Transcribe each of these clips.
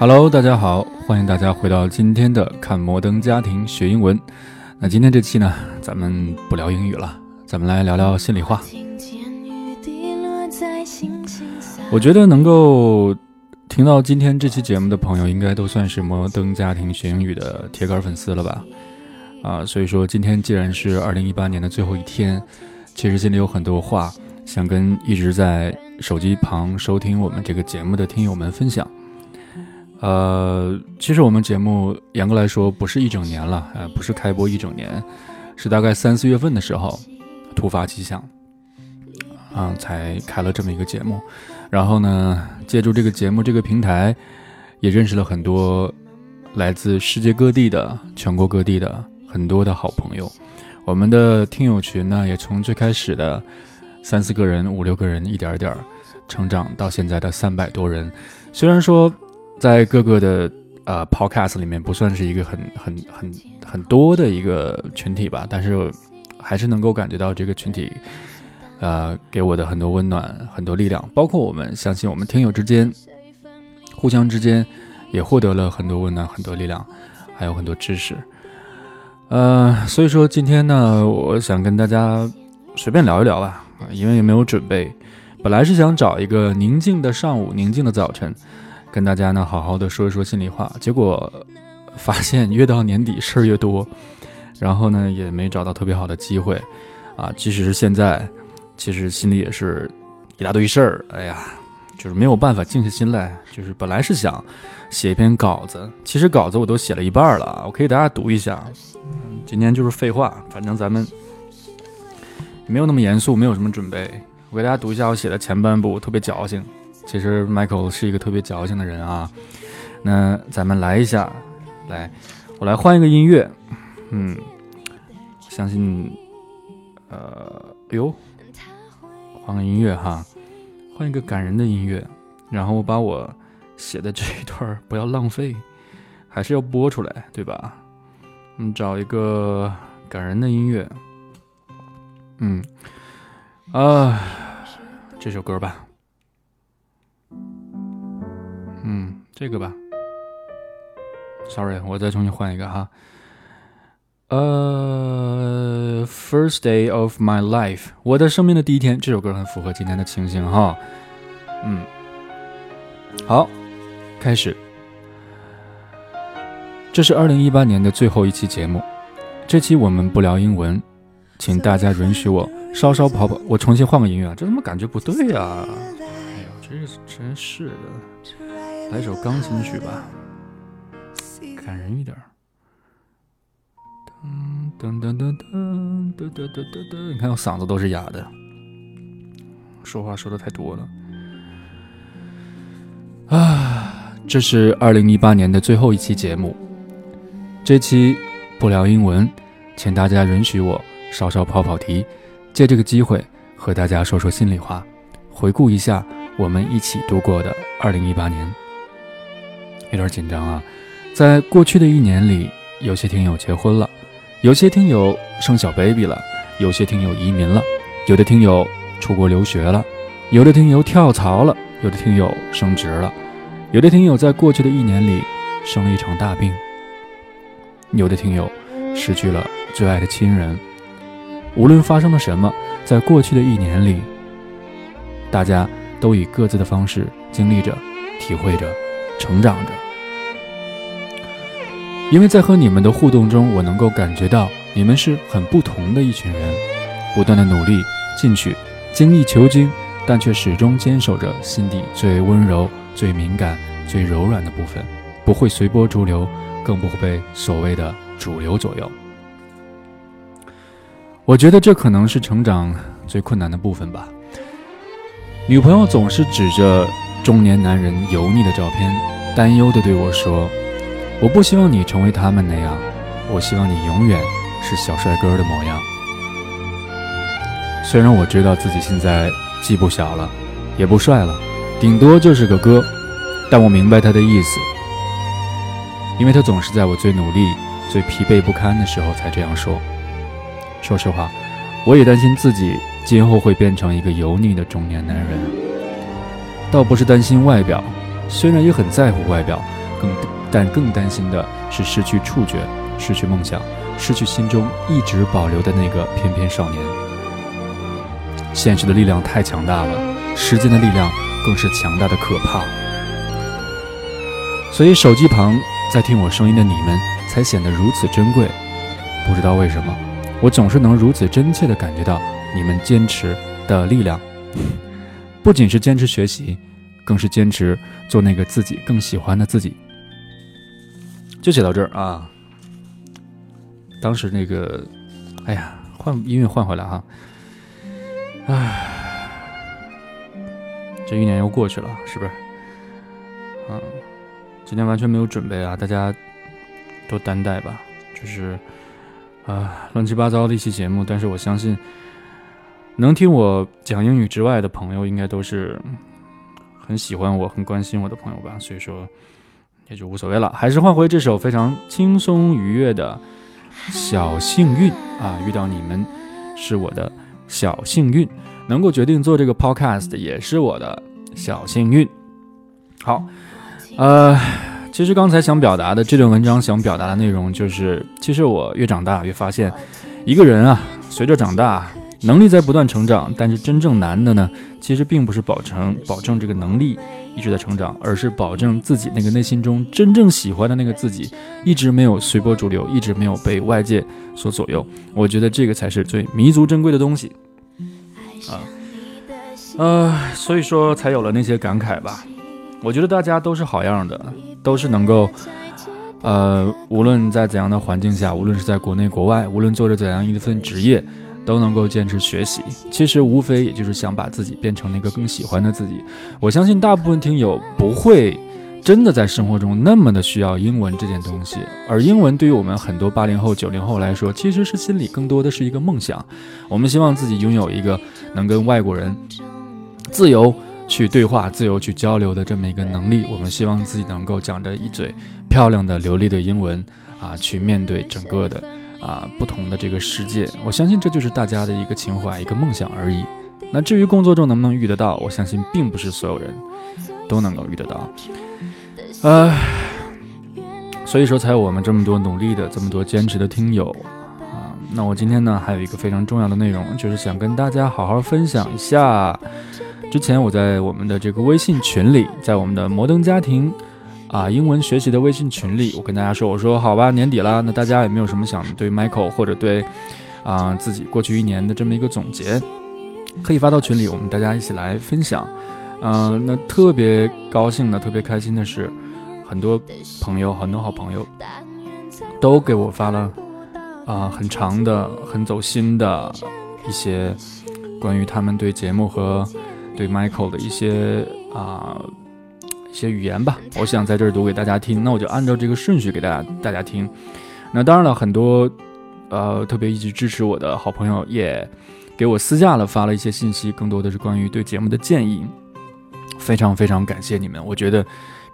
Hello，大家好，欢迎大家回到今天的看摩登家庭学英文。那今天这期呢，咱们不聊英语了，咱们来聊聊心里话。我觉得能够听到今天这期节目的朋友，应该都算是摩登家庭学英语的铁杆粉丝了吧？啊，所以说今天既然是二零一八年的最后一天，其实心里有很多话想跟一直在手机旁收听我们这个节目的听友们分享。呃，其实我们节目严格来说不是一整年了，呃，不是开播一整年，是大概三四月份的时候突发奇想，啊，才开了这么一个节目。然后呢，借助这个节目这个平台，也认识了很多来自世界各地的、全国各地的很多的好朋友。我们的听友群呢，也从最开始的三四个人、五六个人，一点点儿成长到现在的三百多人。虽然说。在各个的呃 podcast 里面不算是一个很很很很多的一个群体吧，但是还是能够感觉到这个群体，呃，给我的很多温暖、很多力量。包括我们相信我们听友之间，互相之间也获得了很多温暖、很多力量，还有很多知识。呃，所以说今天呢，我想跟大家随便聊一聊吧，因为也没有准备，本来是想找一个宁静的上午、宁静的早晨。跟大家呢好好的说一说心里话，结果发现越到年底事儿越多，然后呢也没找到特别好的机会，啊，即使是现在，其实心里也是一大堆事儿，哎呀，就是没有办法静下心来。就是本来是想写一篇稿子，其实稿子我都写了一半了，我可以大家读一下。今天就是废话，反正咱们没有那么严肃，没有什么准备，我给大家读一下我写的前半部，特别矫情。其实 Michael 是一个特别矫情的人啊，那咱们来一下，来，我来换一个音乐，嗯，相信，呃，哎呦，换个音乐哈，换一个感人的音乐，然后我把我写的这一段不要浪费，还是要播出来，对吧？嗯，找一个感人的音乐，嗯，啊，这首歌吧。这个吧。Sorry，我再重新换一个哈。呃，First day of my life，我的生命的第一天，这首歌很符合今天的情形哈。嗯，好，开始。这是二零一八年的最后一期节目，这期我们不聊英文，请大家允许我稍稍跑跑。我重新换个音乐，这怎么感觉不对呀？哎呦，这真是的。来首钢琴曲吧，感人一点。噔噔噔噔噔噔噔噔噔，你看我嗓子都是哑的，说话说的太多了。啊，这是二零一八年的最后一期节目，这期不聊英文，请大家允许我稍稍跑跑题，借这个机会和大家说说心里话，回顾一下我们一起度过的二零一八年。有点紧张啊，在过去的一年里，有些听友结婚了，有些听友生小 baby 了，有些听友移民了，有的听友出国留学了，有的听友跳槽了，有的听友升职了，有的听友在过去的一年里生了一场大病，有的听友失去了最爱的亲人。无论发生了什么，在过去的一年里，大家都以各自的方式经历着，体会着。成长着，因为在和你们的互动中，我能够感觉到你们是很不同的一群人，不断的努力进取，精益求精，但却始终坚守着心底最温柔、最敏感、最柔软的部分，不会随波逐流，更不会被所谓的主流左右。我觉得这可能是成长最困难的部分吧。女朋友总是指着。中年男人油腻的照片，担忧地对我说：“我不希望你成为他们那样，我希望你永远是小帅哥的模样。”虽然我知道自己现在既不小了，也不帅了，顶多就是个哥，但我明白他的意思，因为他总是在我最努力、最疲惫不堪的时候才这样说。说实话，我也担心自己今后会变成一个油腻的中年男人。倒不是担心外表，虽然也很在乎外表，更但更担心的是失去触觉，失去梦想，失去心中一直保留的那个翩翩少年。现实的力量太强大了，时间的力量更是强大的可怕。所以手机旁在听我声音的你们，才显得如此珍贵。不知道为什么，我总是能如此真切地感觉到你们坚持的力量。不仅是坚持学习，更是坚持做那个自己更喜欢的自己。就写到这儿啊。当时那个，哎呀，换音乐换回来哈。唉，这一年又过去了，是不是？嗯，今天完全没有准备啊，大家多担待吧。就是啊，乱七八糟的一期节目，但是我相信，能听我讲英语之外的朋友，应该都是很喜欢我、很关心我的朋友吧。所以说，也就无所谓了。还是换回这首非常轻松愉悦的小幸运啊，遇到你们是我的。小幸运，能够决定做这个 podcast 也是我的小幸运。好，呃，其实刚才想表达的这段文章想表达的内容就是，其实我越长大越发现，一个人啊，随着长大，能力在不断成长，但是真正难的呢，其实并不是保证保证这个能力一直在成长，而是保证自己那个内心中真正喜欢的那个自己，一直没有随波逐流，一直没有被外界所左右。我觉得这个才是最弥足珍贵的东西。啊，呃，所以说才有了那些感慨吧。我觉得大家都是好样的，都是能够，呃，无论在怎样的环境下，无论是在国内国外，无论做着怎样一份职业，都能够坚持学习。其实无非也就是想把自己变成那个更喜欢的自己。我相信大部分听友不会。真的在生活中那么的需要英文这件东西，而英文对于我们很多八零后、九零后来说，其实是心里更多的是一个梦想。我们希望自己拥有一个能跟外国人自由去对话、自由去交流的这么一个能力。我们希望自己能够讲着一嘴漂亮的、流利的英文啊，去面对整个的啊不同的这个世界。我相信这就是大家的一个情怀、一个梦想而已。那至于工作中能不能遇得到，我相信并不是所有人都能够遇得到。呃，所以说才有我们这么多努力的、这么多坚持的听友啊。那我今天呢，还有一个非常重要的内容，就是想跟大家好好分享一下。之前我在我们的这个微信群里，在我们的摩登家庭啊英文学习的微信群里，我跟大家说，我说好吧，年底了，那大家有没有什么想对 Michael 或者对啊自己过去一年的这么一个总结，可以发到群里，我们大家一起来分享。嗯，那特别高兴的、特别开心的是。很多朋友，很多好朋友，都给我发了啊很长的、很走心的一些关于他们对节目和对 Michael 的一些啊一些语言吧。我想在这儿读给大家听，那我就按照这个顺序给大家大家听。那当然了，很多呃特别一直支持我的好朋友也给我私下了发了一些信息，更多的是关于对节目的建议。非常非常感谢你们，我觉得。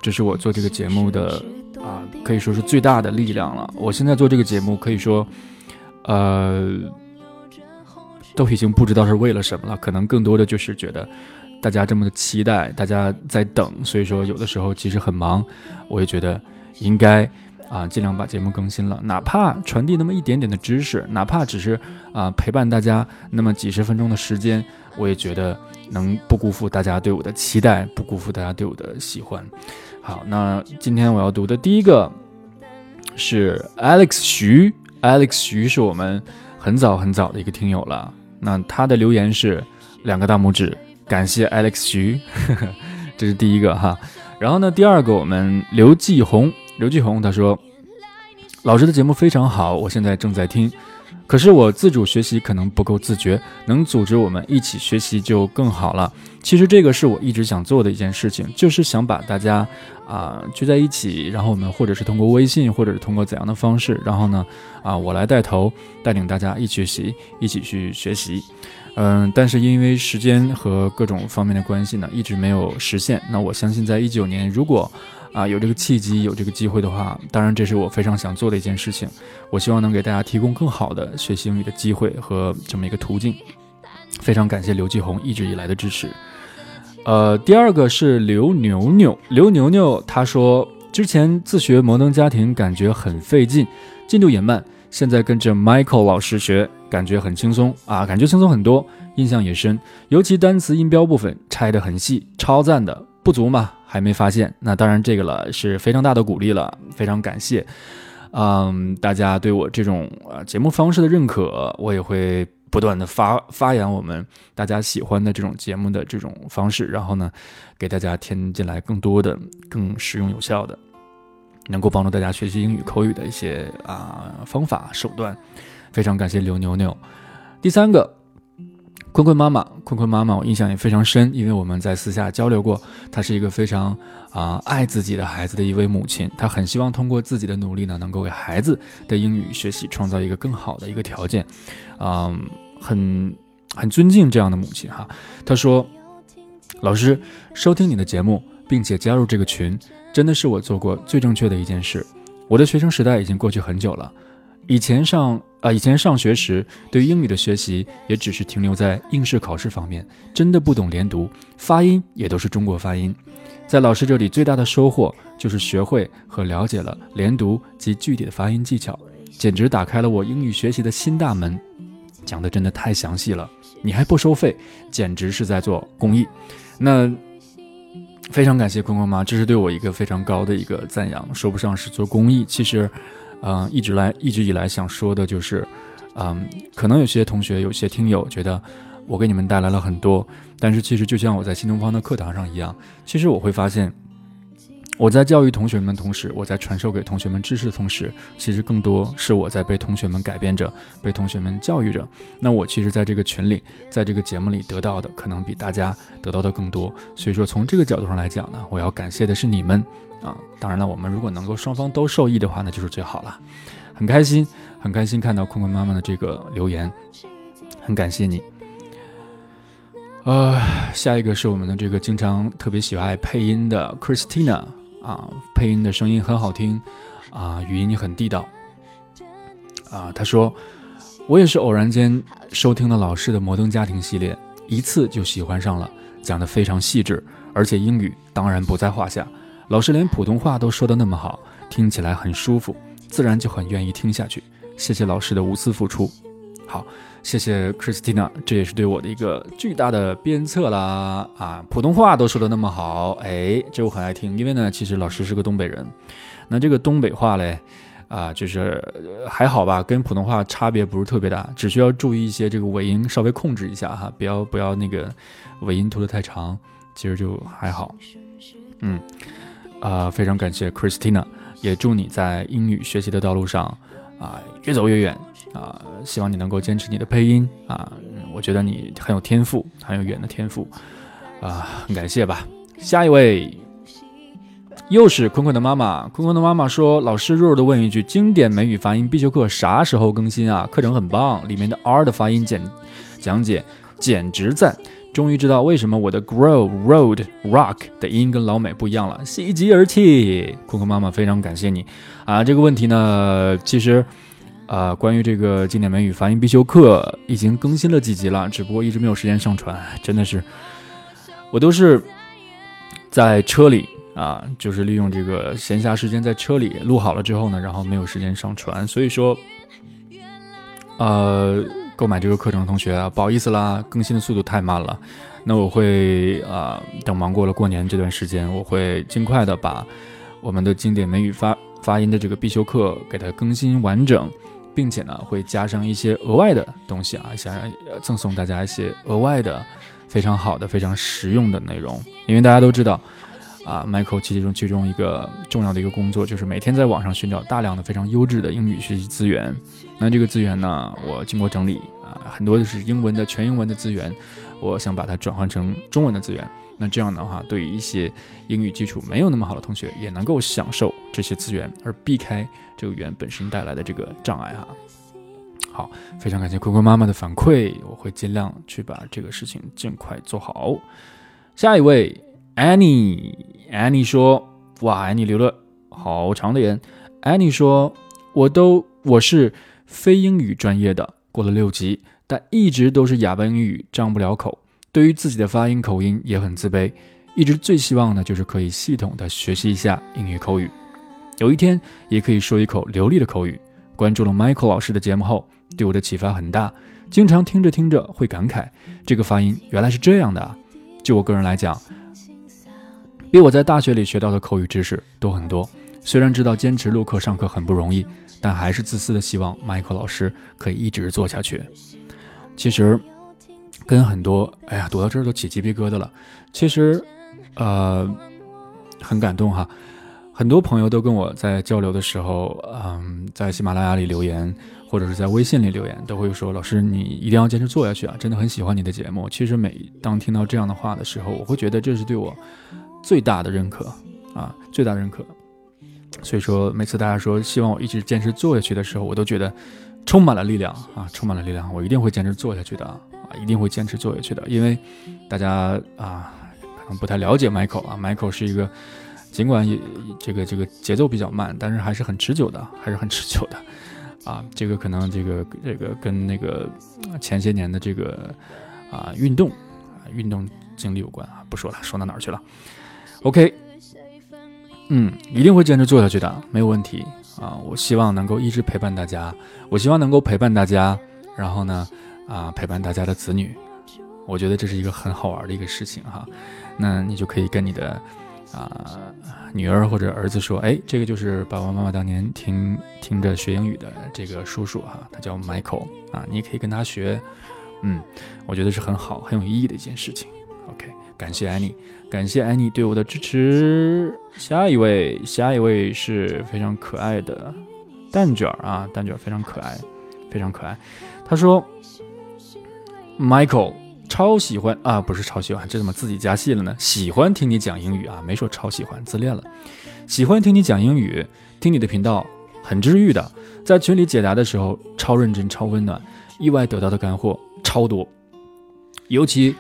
这是我做这个节目的啊，可以说是最大的力量了。我现在做这个节目，可以说，呃，都已经不知道是为了什么了。可能更多的就是觉得大家这么的期待，大家在等，所以说有的时候其实很忙，我也觉得应该啊尽量把节目更新了，哪怕传递那么一点点的知识，哪怕只是啊陪伴大家那么几十分钟的时间，我也觉得能不辜负大家对我的期待，不辜负大家对我的喜欢。好，那今天我要读的第一个是 Alex 徐，Alex 徐是我们很早很早的一个听友了。那他的留言是两个大拇指，感谢 Alex 徐，这是第一个哈。然后呢，第二个我们刘继红，刘继红他说，老师的节目非常好，我现在正在听。可是我自主学习可能不够自觉，能组织我们一起学习就更好了。其实这个是我一直想做的一件事情，就是想把大家啊聚在一起，然后我们或者是通过微信，或者是通过怎样的方式，然后呢啊我来带头带领大家一起学习，一起去学习。嗯，但是因为时间和各种方面的关系呢，一直没有实现。那我相信在一九年，如果啊，有这个契机，有这个机会的话，当然这是我非常想做的一件事情。我希望能给大家提供更好的学习英语的机会和这么一个途径。非常感谢刘继红一直以来的支持。呃，第二个是刘牛牛，刘牛牛他说之前自学摩登家庭感觉很费劲，进度也慢，现在跟着 Michael 老师学，感觉很轻松啊，感觉轻松很多，印象也深，尤其单词音标部分拆得很细，超赞的。不足嘛，还没发现，那当然这个了是非常大的鼓励了，非常感谢。嗯，大家对我这种呃节目方式的认可，我也会不断的发发扬我们大家喜欢的这种节目的这种方式，然后呢，给大家添进来更多的、更实用有效的，能够帮助大家学习英语口语的一些啊方法手段。非常感谢刘牛牛。第三个。坤坤妈妈，坤坤妈妈，我印象也非常深，因为我们在私下交流过。她是一个非常啊爱自己的孩子的一位母亲，她很希望通过自己的努力呢，能够给孩子的英语学习创造一个更好的一个条件。嗯，很很尊敬这样的母亲哈。她说：“老师，收听你的节目，并且加入这个群，真的是我做过最正确的一件事。我的学生时代已经过去很久了。”以前上啊，以前上学时，对英语的学习也只是停留在应试考试方面，真的不懂连读，发音也都是中国发音。在老师这里，最大的收获就是学会和了解了连读及具体的发音技巧，简直打开了我英语学习的新大门。讲的真的太详细了，你还不收费，简直是在做公益。那非常感谢坤坤妈，这是对我一个非常高的一个赞扬，说不上是做公益，其实。嗯，一直来一直以来想说的就是，嗯，可能有些同学、有些听友觉得我给你们带来了很多，但是其实就像我在新东方的课堂上一样，其实我会发现，我在教育同学们同时，我在传授给同学们知识的同时，其实更多是我在被同学们改变着，被同学们教育着。那我其实在这个群里，在这个节目里得到的，可能比大家得到的更多。所以说，从这个角度上来讲呢，我要感谢的是你们。啊，当然了，我们如果能够双方都受益的话，那就是最好了。很开心，很开心看到坤坤妈妈的这个留言，很感谢你。呃，下一个是我们的这个经常特别喜欢配音的 Christina 啊，配音的声音很好听啊，语音也很地道啊。他说，我也是偶然间收听了老师的摩登家庭系列，一次就喜欢上了，讲的非常细致，而且英语当然不在话下。老师连普通话都说的那么好，听起来很舒服，自然就很愿意听下去。谢谢老师的无私付出。好，谢谢 Christina，这也是对我的一个巨大的鞭策啦！啊，普通话都说的那么好，哎，这我很爱听。因为呢，其实老师是个东北人，那这个东北话嘞，啊，就是还好吧，跟普通话差别不是特别大，只需要注意一些这个尾音，稍微控制一下哈，不要不要那个尾音拖得太长，其实就还好。嗯。啊，非常感谢 Christina，也祝你在英语学习的道路上啊越走越远啊！希望你能够坚持你的配音啊，我觉得你很有天赋，很有语言的天赋啊，很感谢吧。下一位又是坤坤的妈妈，坤坤的妈妈说：“老师弱弱的问一句，经典美语发音必修课啥时候更新啊？课程很棒，里面的 R 的发音简讲解简直赞。”终于知道为什么我的 grow road rock 的音跟老美不一样了，喜极而泣。坤坤妈妈非常感谢你啊！这个问题呢，其实啊，关于这个经典美语发音必修课已经更新了几集了，只不过一直没有时间上传。真的是，我都是在车里啊，就是利用这个闲暇时间在车里录好了之后呢，然后没有时间上传，所以说，呃。购买这个课程的同学啊，不好意思啦，更新的速度太慢了。那我会啊，等忙过了过年这段时间，我会尽快的把我们的经典美语发发音的这个必修课给它更新完整，并且呢，会加上一些额外的东西啊，想要赠送大家一些额外的非常好的、非常实用的内容。因为大家都知道。啊，Michael 其中其中一个重要的一个工作就是每天在网上寻找大量的非常优质的英语学习资源。那这个资源呢，我经过整理啊，很多就是英文的全英文的资源，我想把它转换成中文的资源。那这样的话，对于一些英语基础没有那么好的同学，也能够享受这些资源，而避开这个语言本身带来的这个障碍哈。好，非常感谢坤坤妈妈的反馈，我会尽量去把这个事情尽快做好。下一位。Annie，Annie 说：“哇，Annie 留了好长的言。”Annie 说：“我都我是非英语专业的，过了六级，但一直都是哑巴英语，张不了口。对于自己的发音口音也很自卑，一直最希望的就是可以系统的学习一下英语口语。有一天也可以说一口流利的口语。关注了 Michael 老师的节目后，对我的启发很大。经常听着听着会感慨，这个发音原来是这样的。就我个人来讲，比我在大学里学到的口语知识多很多。虽然知道坚持录课上课很不容易，但还是自私的希望 Michael 老师可以一直做下去。其实，跟很多哎呀，读到这儿都起鸡皮疙瘩了。其实，呃，很感动哈。很多朋友都跟我在交流的时候，嗯，在喜马拉雅里留言，或者是在微信里留言，都会说：“老师，你一定要坚持做下去啊！真的很喜欢你的节目。”其实每当听到这样的话的时候，我会觉得这是对我最大的认可啊，最大的认可。所以说，每次大家说希望我一直坚持做下去的时候，我都觉得充满了力量啊，充满了力量。我一定会坚持做下去的，一定会坚持做下去的。因为大家啊，可能不太了解 Michael 啊，Michael 是一个。尽管也这个这个节奏比较慢，但是还是很持久的，还是很持久的，啊，这个可能这个这个跟那个前些年的这个啊运动啊运动经历有关啊，不说了，说到哪儿去了？OK，嗯，一定会坚持做下去的，没有问题啊！我希望能够一直陪伴大家，我希望能够陪伴大家，然后呢啊陪伴大家的子女，我觉得这是一个很好玩的一个事情哈，那你就可以跟你的。啊，女儿或者儿子说：“哎，这个就是爸爸妈妈当年听听着学英语的这个叔叔哈，他叫 Michael 啊，你也可以跟他学，嗯，我觉得是很好很有意义的一件事情。OK，感谢 Annie，感谢 Annie 对我的支持。下一位，下一位是非常可爱的蛋卷儿啊，蛋卷儿非常可爱，非常可爱。他说，Michael。”超喜欢啊，不是超喜欢，这怎么自己加戏了呢？喜欢听你讲英语啊，没说超喜欢，自恋了。喜欢听你讲英语，听你的频道很治愈的，在群里解答的时候超认真、超温暖，意外得到的干货超多。尤其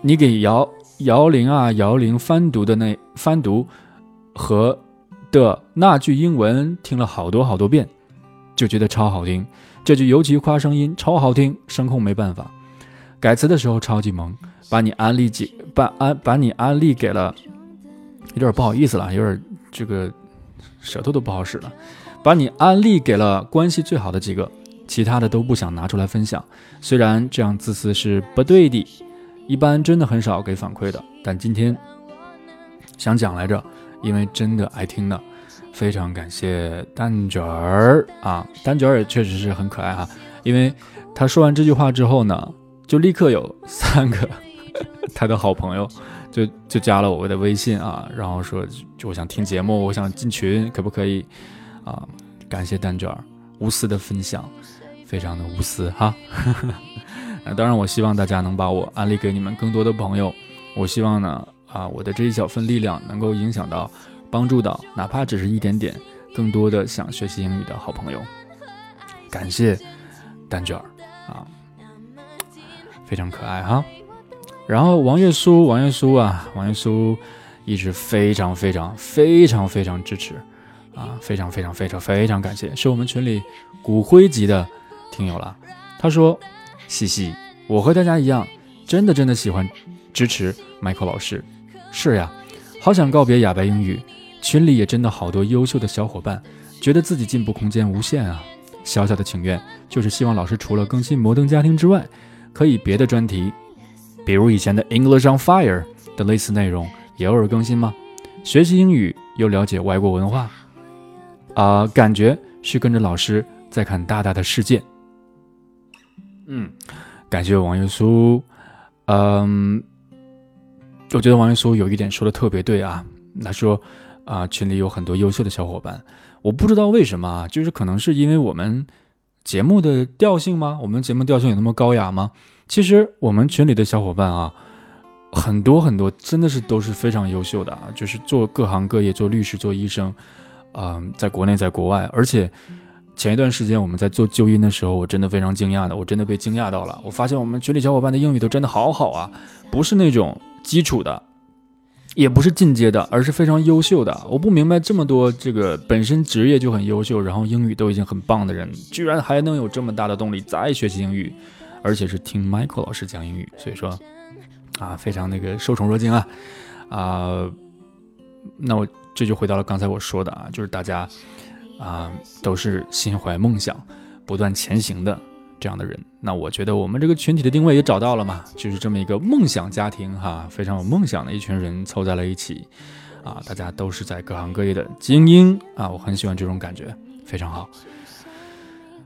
你给姚姚玲啊姚玲翻读的那翻读和的那句英文听了好多好多遍，就觉得超好听。这句尤其夸声音超好听，声控没办法。改词的时候超级萌，把你安利给把安把你安利给了，有点不好意思了，有点这个舌头都不好使了，把你安利给了关系最好的几个，其他的都不想拿出来分享。虽然这样自私是不对的，一般真的很少给反馈的，但今天想讲来着，因为真的爱听的，非常感谢蛋卷儿啊，蛋卷儿也确实是很可爱哈，因为他说完这句话之后呢。就立刻有三个 他的好朋友，就就加了我的微信啊，然后说就我想听节目，我想进群，可不可以啊？感谢蛋卷无私的分享，非常的无私哈。那当然，我希望大家能把我安利给你们更多的朋友。我希望呢啊，我的这一小份力量能够影响到、帮助到，哪怕只是一点点，更多的想学习英语的好朋友。感谢蛋卷儿啊。非常可爱哈，然后王月苏，王月苏啊，王月苏一直非常非常非常非常支持啊，非常非常非常非常感谢，是我们群里骨灰级的听友了。他说：“嘻嘻，我和大家一样，真的真的喜欢支持 Michael 老师。是呀，好想告别哑白英语，群里也真的好多优秀的小伙伴，觉得自己进步空间无限啊。小小的请愿就是希望老师除了更新摩登家庭之外。”可以别的专题，比如以前的 English on Fire 的类似内容也偶尔更新吗？学习英语又了解外国文化，啊，感觉是跟着老师在看大大的世界。嗯，感谢王月苏。嗯，我觉得王月苏有一点说的特别对啊。他说啊，群里有很多优秀的小伙伴，我不知道为什么，就是可能是因为我们。节目的调性吗？我们节目调性有那么高雅吗？其实我们群里的小伙伴啊，很多很多，真的是都是非常优秀的啊，就是做各行各业，做律师，做医生，嗯，在国内，在国外。而且前一段时间我们在做纠音的时候，我真的非常惊讶的，我真的被惊讶到了。我发现我们群里小伙伴的英语都真的好好啊，不是那种基础的。也不是进阶的，而是非常优秀的。我不明白这么多这个本身职业就很优秀，然后英语都已经很棒的人，居然还能有这么大的动力再学习英语，而且是听 Michael 老师讲英语。所以说，啊，非常那个受宠若惊啊啊！那我这就回到了刚才我说的啊，就是大家啊都是心怀梦想、不断前行的这样的人。那我觉得我们这个群体的定位也找到了嘛，就是这么一个梦想家庭哈，非常有梦想的一群人凑在了一起啊，大家都是在各行各业的精英啊，我很喜欢这种感觉，非常好。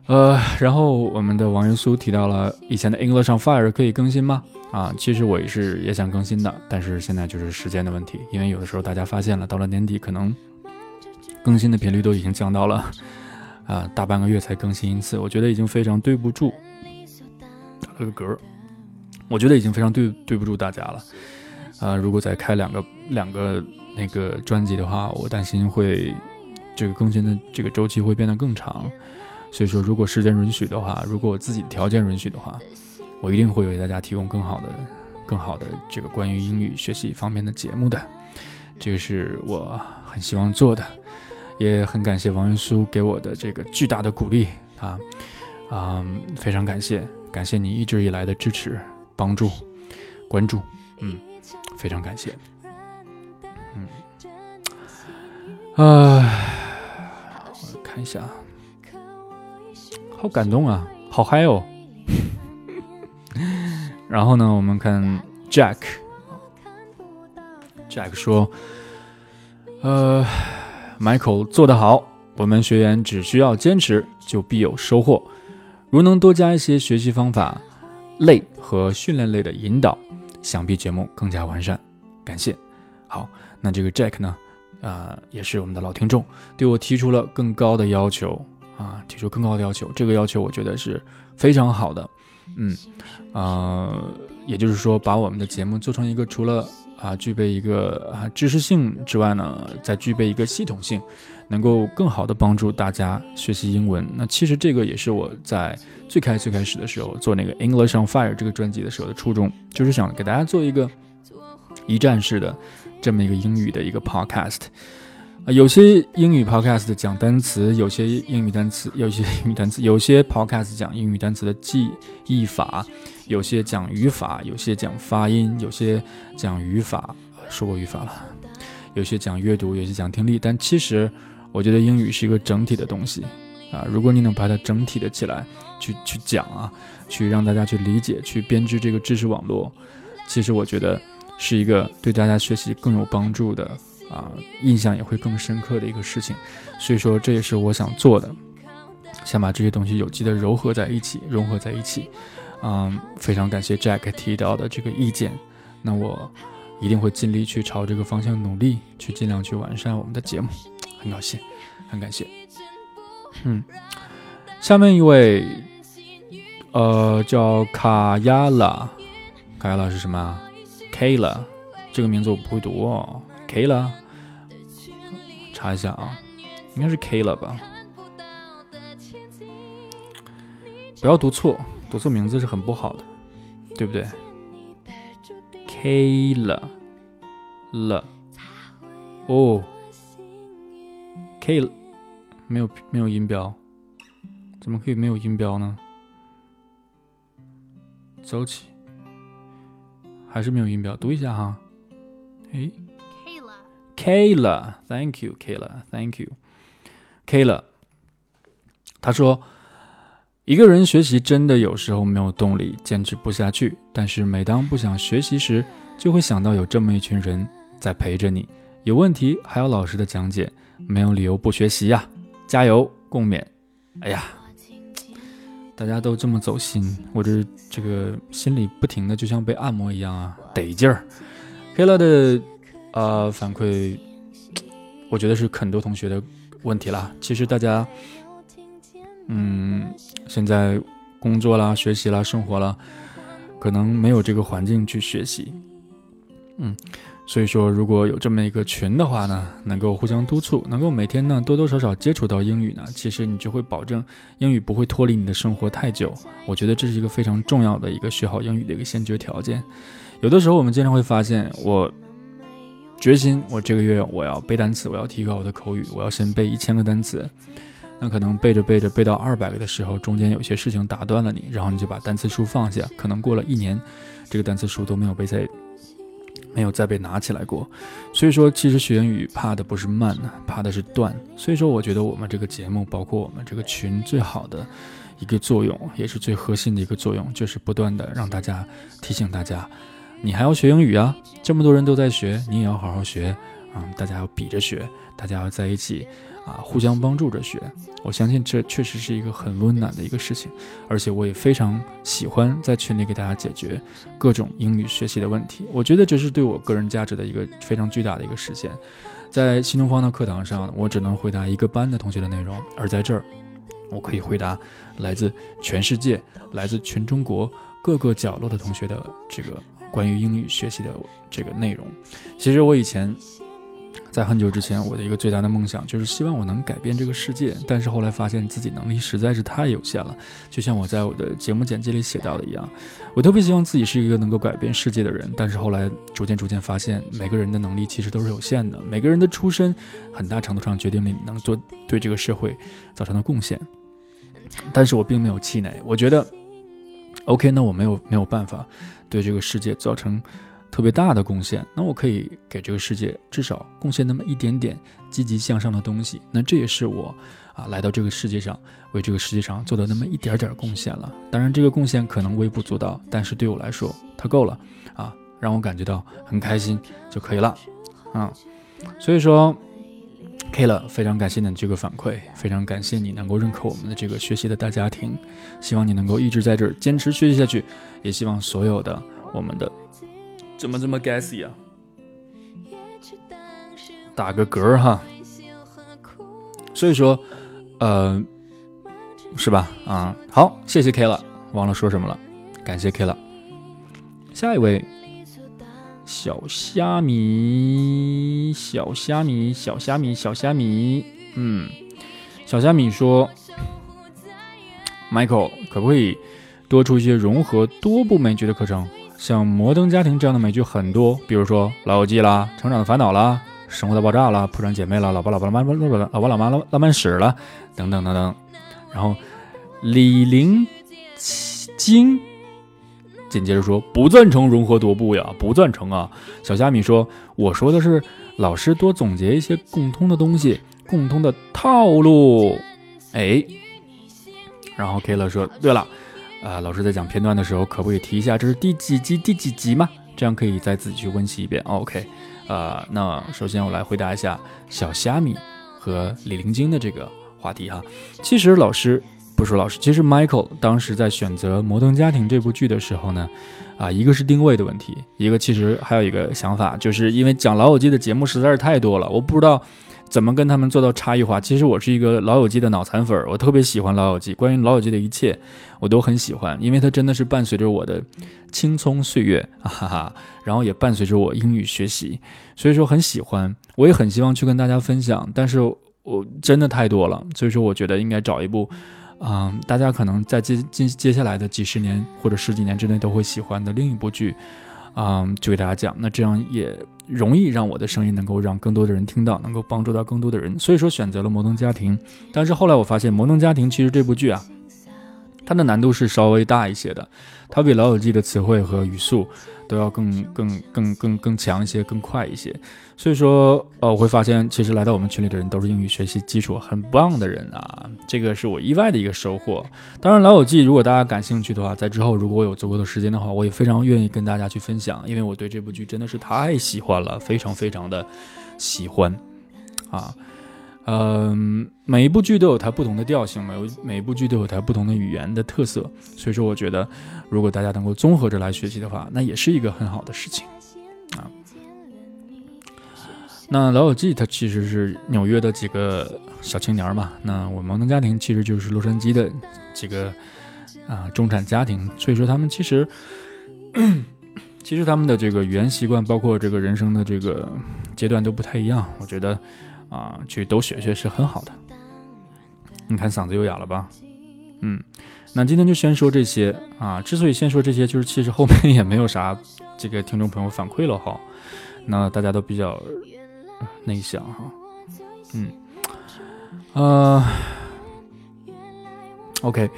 呃，然后我们的王元苏提到了以前的 English on Fire 可以更新吗？啊，其实我也是也想更新的，但是现在就是时间的问题，因为有的时候大家发现了，到了年底可能更新的频率都已经降到了啊大半个月才更新一次，我觉得已经非常对不住打了个嗝，我觉得已经非常对对不住大家了。啊，如果再开两个两个那个专辑的话，我担心会这个更新的这个周期会变得更长。所以说，如果时间允许的话，如果我自己的条件允许的话，我一定会为大家提供更好的、更好的这个关于英语学习方面的节目的。这个是我很希望做的，也很感谢王云苏给我的这个巨大的鼓励啊，嗯，非常感谢，感谢你一直以来的支持、帮助、关注，嗯，非常感谢，嗯，唉，我看一下。好感动啊，好嗨哦！然后呢，我们看 Jack，Jack 说：“呃，Michael 做得好，我们学员只需要坚持，就必有收获。如能多加一些学习方法类和训练类的引导，想必节目更加完善。感谢。好，那这个 Jack 呢，啊，也是我们的老听众，对我提出了更高的要求。”啊，提出更高的要求，这个要求我觉得是非常好的。嗯，呃，也就是说，把我们的节目做成一个除了啊具备一个啊知识性之外呢，再具备一个系统性，能够更好的帮助大家学习英文。那其实这个也是我在最开最开始的时候做那个 English on Fire 这个专辑的时候的初衷，就是想给大家做一个一站式的这么一个英语的一个 podcast。啊，有些英语 podcast 讲单词，有些英语单词，有些英语单词，有些 podcast 讲英语单词的记忆法，有些讲语法，有些讲发音，有些讲语法，说过语法了，有些讲阅读，有些讲听力。但其实，我觉得英语是一个整体的东西啊。如果你能把它整体的起来去去讲啊，去让大家去理解，去编织这个知识网络，其实我觉得是一个对大家学习更有帮助的。啊，印象也会更深刻的一个事情，所以说这也是我想做的，想把这些东西有机的糅合在一起，融合在一起。嗯，非常感谢 Jack 提到的这个意见，那我一定会尽力去朝这个方向努力，去尽量去完善我们的节目。很高兴，很感谢。嗯，下面一位，呃，叫卡亚拉，卡亚拉是什么？Kayla，这个名字我不会读哦。K 了，查一下啊，应该是 K 了吧？不要读错，读错名字是很不好的，对不对？K 了了，哦，K 了，没有没有音标，怎么可以没有音标呢？走起，还是没有音标，读一下哈，诶。Kayla，Thank you，Kayla，Thank you，Kayla。他说：“一个人学习真的有时候没有动力，坚持不下去。但是每当不想学习时，就会想到有这么一群人在陪着你。有问题还有老师的讲解，没有理由不学习呀！加油，共勉！哎呀，大家都这么走心，我这这个心里不停的就像被按摩一样啊，得劲儿。Kayla 的。”呃，反馈，我觉得是很多同学的问题啦。其实大家，嗯，现在工作啦、学习啦、生活啦，可能没有这个环境去学习。嗯，所以说，如果有这么一个群的话呢，能够互相督促，能够每天呢多多少少接触到英语呢，其实你就会保证英语不会脱离你的生活太久。我觉得这是一个非常重要的一个学好英语的一个先决条件。有的时候我们经常会发现，我。决心，我这个月我要背单词，我要提高我的口语，我要先背一千个单词。那可能背着背着背到二百个的时候，中间有些事情打断了你，然后你就把单词书放下。可能过了一年，这个单词书都没有背在没有再被拿起来过。所以说，其实学英语怕的不是慢，怕的是断。所以说，我觉得我们这个节目，包括我们这个群，最好的一个作用，也是最核心的一个作用，就是不断的让大家提醒大家，你还要学英语啊！这么多人都在学，你也要好好学啊！大家要比着学，大家要在一起。啊，互相帮助着学，我相信这确实是一个很温暖的一个事情，而且我也非常喜欢在群里给大家解决各种英语学习的问题。我觉得这是对我个人价值的一个非常巨大的一个实现。在新东方的课堂上，我只能回答一个班的同学的内容，而在这儿，我可以回答来自全世界、来自全中国各个角落的同学的这个关于英语学习的这个内容。其实我以前。在很久之前，我的一个最大的梦想就是希望我能改变这个世界，但是后来发现自己能力实在是太有限了。就像我在我的节目简介里写到的一样，我特别希望自己是一个能够改变世界的人，但是后来逐渐逐渐发现，每个人的能力其实都是有限的，每个人的出身很大程度上决定了你能做对这个社会造成的贡献。但是我并没有气馁，我觉得，OK，那我没有没有办法对这个世界造成。特别大的贡献，那我可以给这个世界至少贡献那么一点点积极向上的东西，那这也是我啊来到这个世界上为这个世界上做的那么一点点贡献了。当然，这个贡献可能微不足道，但是对我来说，它够了啊，让我感觉到很开心就可以了啊。所以说，K 了，非常感谢你的这个反馈，非常感谢你能够认可我们的这个学习的大家庭，希望你能够一直在这儿坚持学习下去，也希望所有的我们的。怎么这么 gassy 啊？打个嗝哈。所以说，呃，是吧？啊，好，谢谢 K 了，忘了说什么了，感谢 K 了。下一位，小虾米，小虾米，小虾米，小虾米，嗯，小虾米说，Michael 可不可以多出一些融合多部美剧的课程？像《摩登家庭》这样的美剧很多，比如说《老友记》啦，《成长的烦恼》啦，《生活的爆炸》啦，《破产姐妹》啦，《老爸老爸老妈老爸老爸老妈浪浪漫史》啦，等等等等。然后李玲晶紧接着说：“不赞成融合多部呀，不赞成啊。”小虾米说：“我说的是老师多总结一些共通的东西，共通的套路。”哎，然后 K 了说：“对了。”啊，老师在讲片段的时候，可不可以提一下这是第几集第几集嘛？这样可以再自己去温习一遍。OK，呃，那首先我来回答一下小虾米和李玲晶的这个话题哈。其实老师不说老师，其实 Michael 当时在选择《摩登家庭》这部剧的时候呢，啊，一个是定位的问题，一个其实还有一个想法，就是因为讲老友记的节目实在是太多了，我不知道。怎么跟他们做到差异化？其实我是一个老友记的脑残粉，我特别喜欢老友记。关于老友记的一切，我都很喜欢，因为它真的是伴随着我的青葱岁月，哈哈，然后也伴随着我英语学习，所以说很喜欢。我也很希望去跟大家分享，但是我真的太多了，所以说我觉得应该找一部，嗯，大家可能在接接接下来的几十年或者十几年之内都会喜欢的另一部剧，嗯，就给大家讲。那这样也。容易让我的声音能够让更多的人听到，能够帮助到更多的人，所以说选择了《摩登家庭》。但是后来我发现，《摩登家庭》其实这部剧啊，它的难度是稍微大一些的，它比《老友记》的词汇和语速。都要更更更更更强一些，更快一些。所以说，呃，我会发现，其实来到我们群里的人都是英语学习基础很棒的人啊，这个是我意外的一个收获。当然，《老友记》如果大家感兴趣的话，在之后如果我有足够的时间的话，我也非常愿意跟大家去分享，因为我对这部剧真的是太喜欢了，非常非常的喜欢啊。嗯，每一部剧都有它不同的调性，每每一部剧都有它不同的语言的特色，所以说我觉得，如果大家能够综合着来学习的话，那也是一个很好的事情啊。那《老友记》它其实是纽约的几个小青年嘛，那我们的家庭其实就是洛杉矶的几个啊中产家庭，所以说他们其实其实他们的这个语言习惯，包括这个人生的这个阶段都不太一样，我觉得。啊，去都学学是很好的。你看嗓子又哑了吧？嗯，那今天就先说这些啊。之所以先说这些，就是其实后面也没有啥这个听众朋友反馈了哈。那大家都比较内向哈。嗯，呃，OK，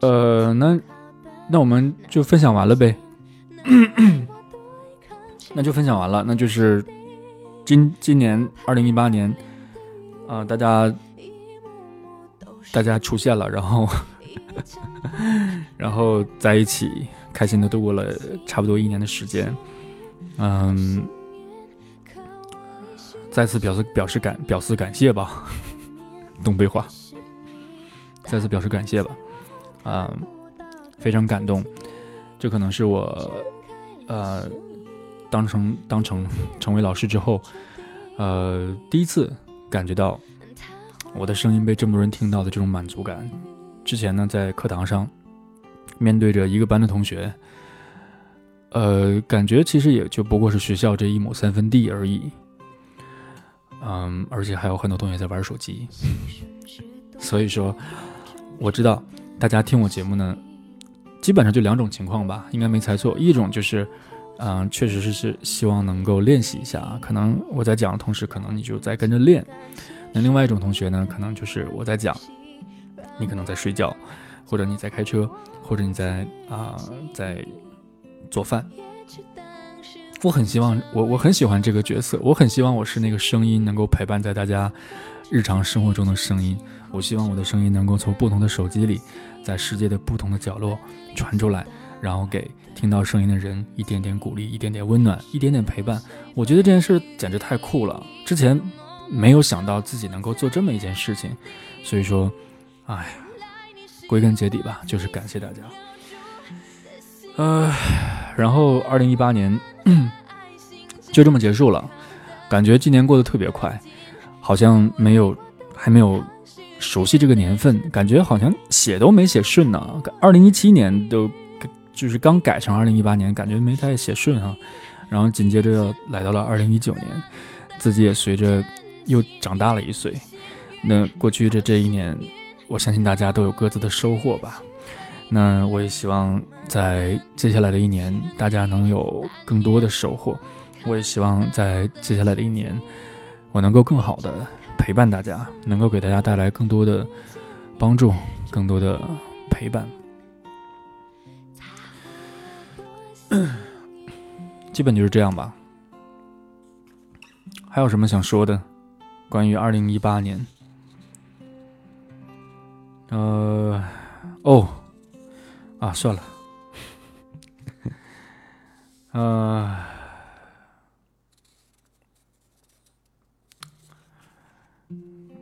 呃，那那我们就分享完了呗。那就分享完了。那就是今今年二零一八年，啊，大家大家出现了，然后 然后在一起开心的度过了差不多一年的时间，嗯，再次表示表示感表示感谢吧，东北话，再次表示感谢吧，啊，非常感动，这可能是我呃。当成当成成为老师之后，呃，第一次感觉到我的声音被这么多人听到的这种满足感。之前呢，在课堂上面对着一个班的同学，呃，感觉其实也就不过是学校这一亩三分地而已。嗯，而且还有很多同学在玩手机，所以说我知道大家听我节目呢，基本上就两种情况吧，应该没猜错，一种就是。嗯，确实是是希望能够练习一下啊。可能我在讲的同时，可能你就在跟着练。那另外一种同学呢，可能就是我在讲，你可能在睡觉，或者你在开车，或者你在啊在做饭。我很希望我我很喜欢这个角色，我很希望我是那个声音，能够陪伴在大家日常生活中的声音。我希望我的声音能够从不同的手机里，在世界的不同的角落传出来。然后给听到声音的人一点点鼓励，一点点温暖，一点点陪伴。我觉得这件事简直太酷了。之前没有想到自己能够做这么一件事情，所以说，哎，归根结底吧，就是感谢大家。呃，然后二零一八年就这么结束了，感觉今年过得特别快，好像没有还没有熟悉这个年份，感觉好像写都没写顺呢。二零一七年都。就是刚改成二零一八年，感觉没太写顺哈，然后紧接着来到了二零一九年，自己也随着又长大了一岁。那过去的这一年，我相信大家都有各自的收获吧。那我也希望在接下来的一年，大家能有更多的收获。我也希望在接下来的一年，我能够更好的陪伴大家，能够给大家带来更多的帮助，更多的陪伴。基本就是这样吧。还有什么想说的？关于二零一八年？呃，哦，啊，算了。呃，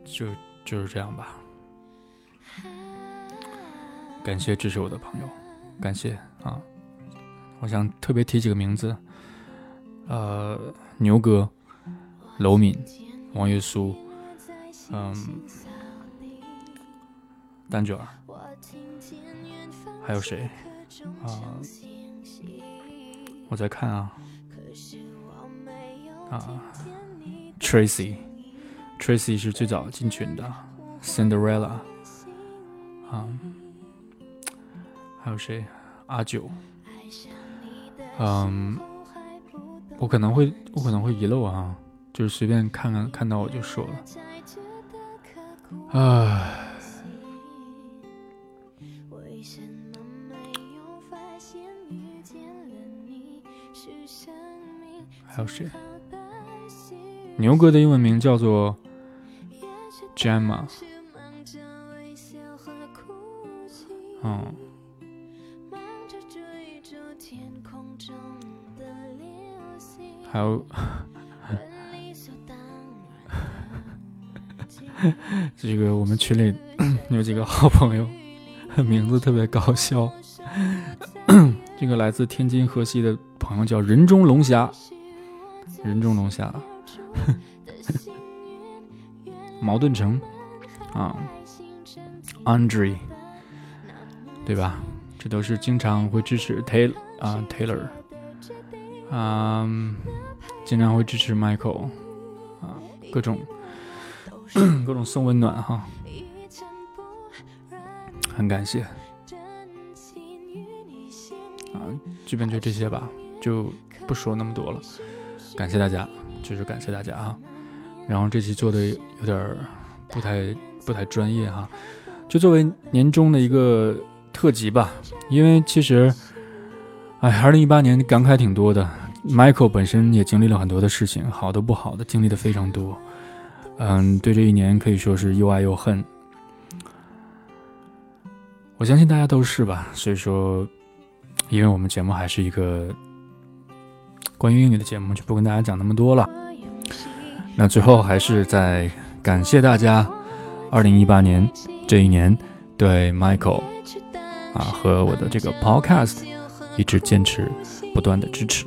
就就是这样吧。感谢支持我的朋友，感谢啊。我想特别提几个名字，呃，牛哥、楼敏、王月苏，嗯，蛋卷儿，还有谁？啊，我在看啊，啊，Tracy，Tracy 是最早进群的，Cinderella，啊，还有谁？阿九。嗯，我可能会，我可能会遗漏啊，就是随便看看，看到我就说了。唉，还有谁？牛哥的英文名叫做 Gemma。嗯。还有，这个我们群里 有几个好朋友，名字特别搞笑。这个来自天津河西的朋友叫人中龙虾，人中龙虾，矛盾城啊，Andre，对吧？这都是经常会支持 Taylor 啊，Taylor。嗯，经常会支持 Michael 啊，各种 各种送温暖哈，很感谢啊，基本就这些吧，就不说那么多了。感谢大家，就是感谢大家啊。然后这期做的有点不太不太专业哈，就作为年终的一个特辑吧，因为其实。哎，二零一八年感慨挺多的，Michael 本身也经历了很多的事情，好的不好的，经历的非常多。嗯，对这一年可以说是又爱又恨。我相信大家都是吧，所以说，因为我们节目还是一个关于英语的节目，就不跟大家讲那么多了。那最后还是在感谢大家，二零一八年这一年对 Michael 啊和我的这个 Podcast 一直坚持不断的支持。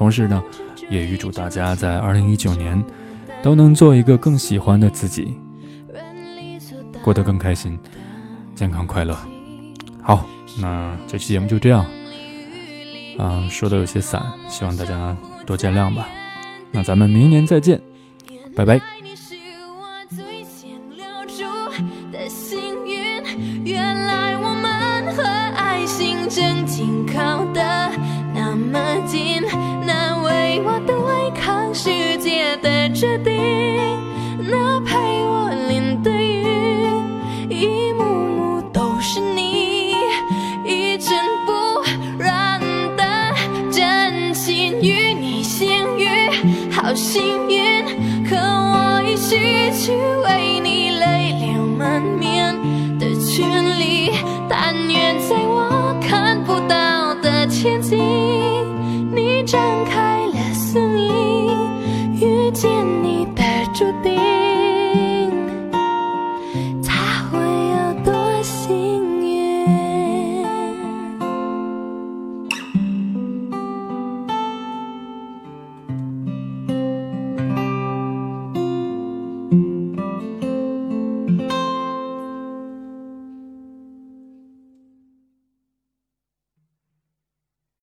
同时呢，也预祝大家在二零一九年都能做一个更喜欢的自己，过得更开心、健康快乐。好，那这期节目就这样，啊，说的有些散，希望大家多见谅吧。那咱们明年再见，拜拜。决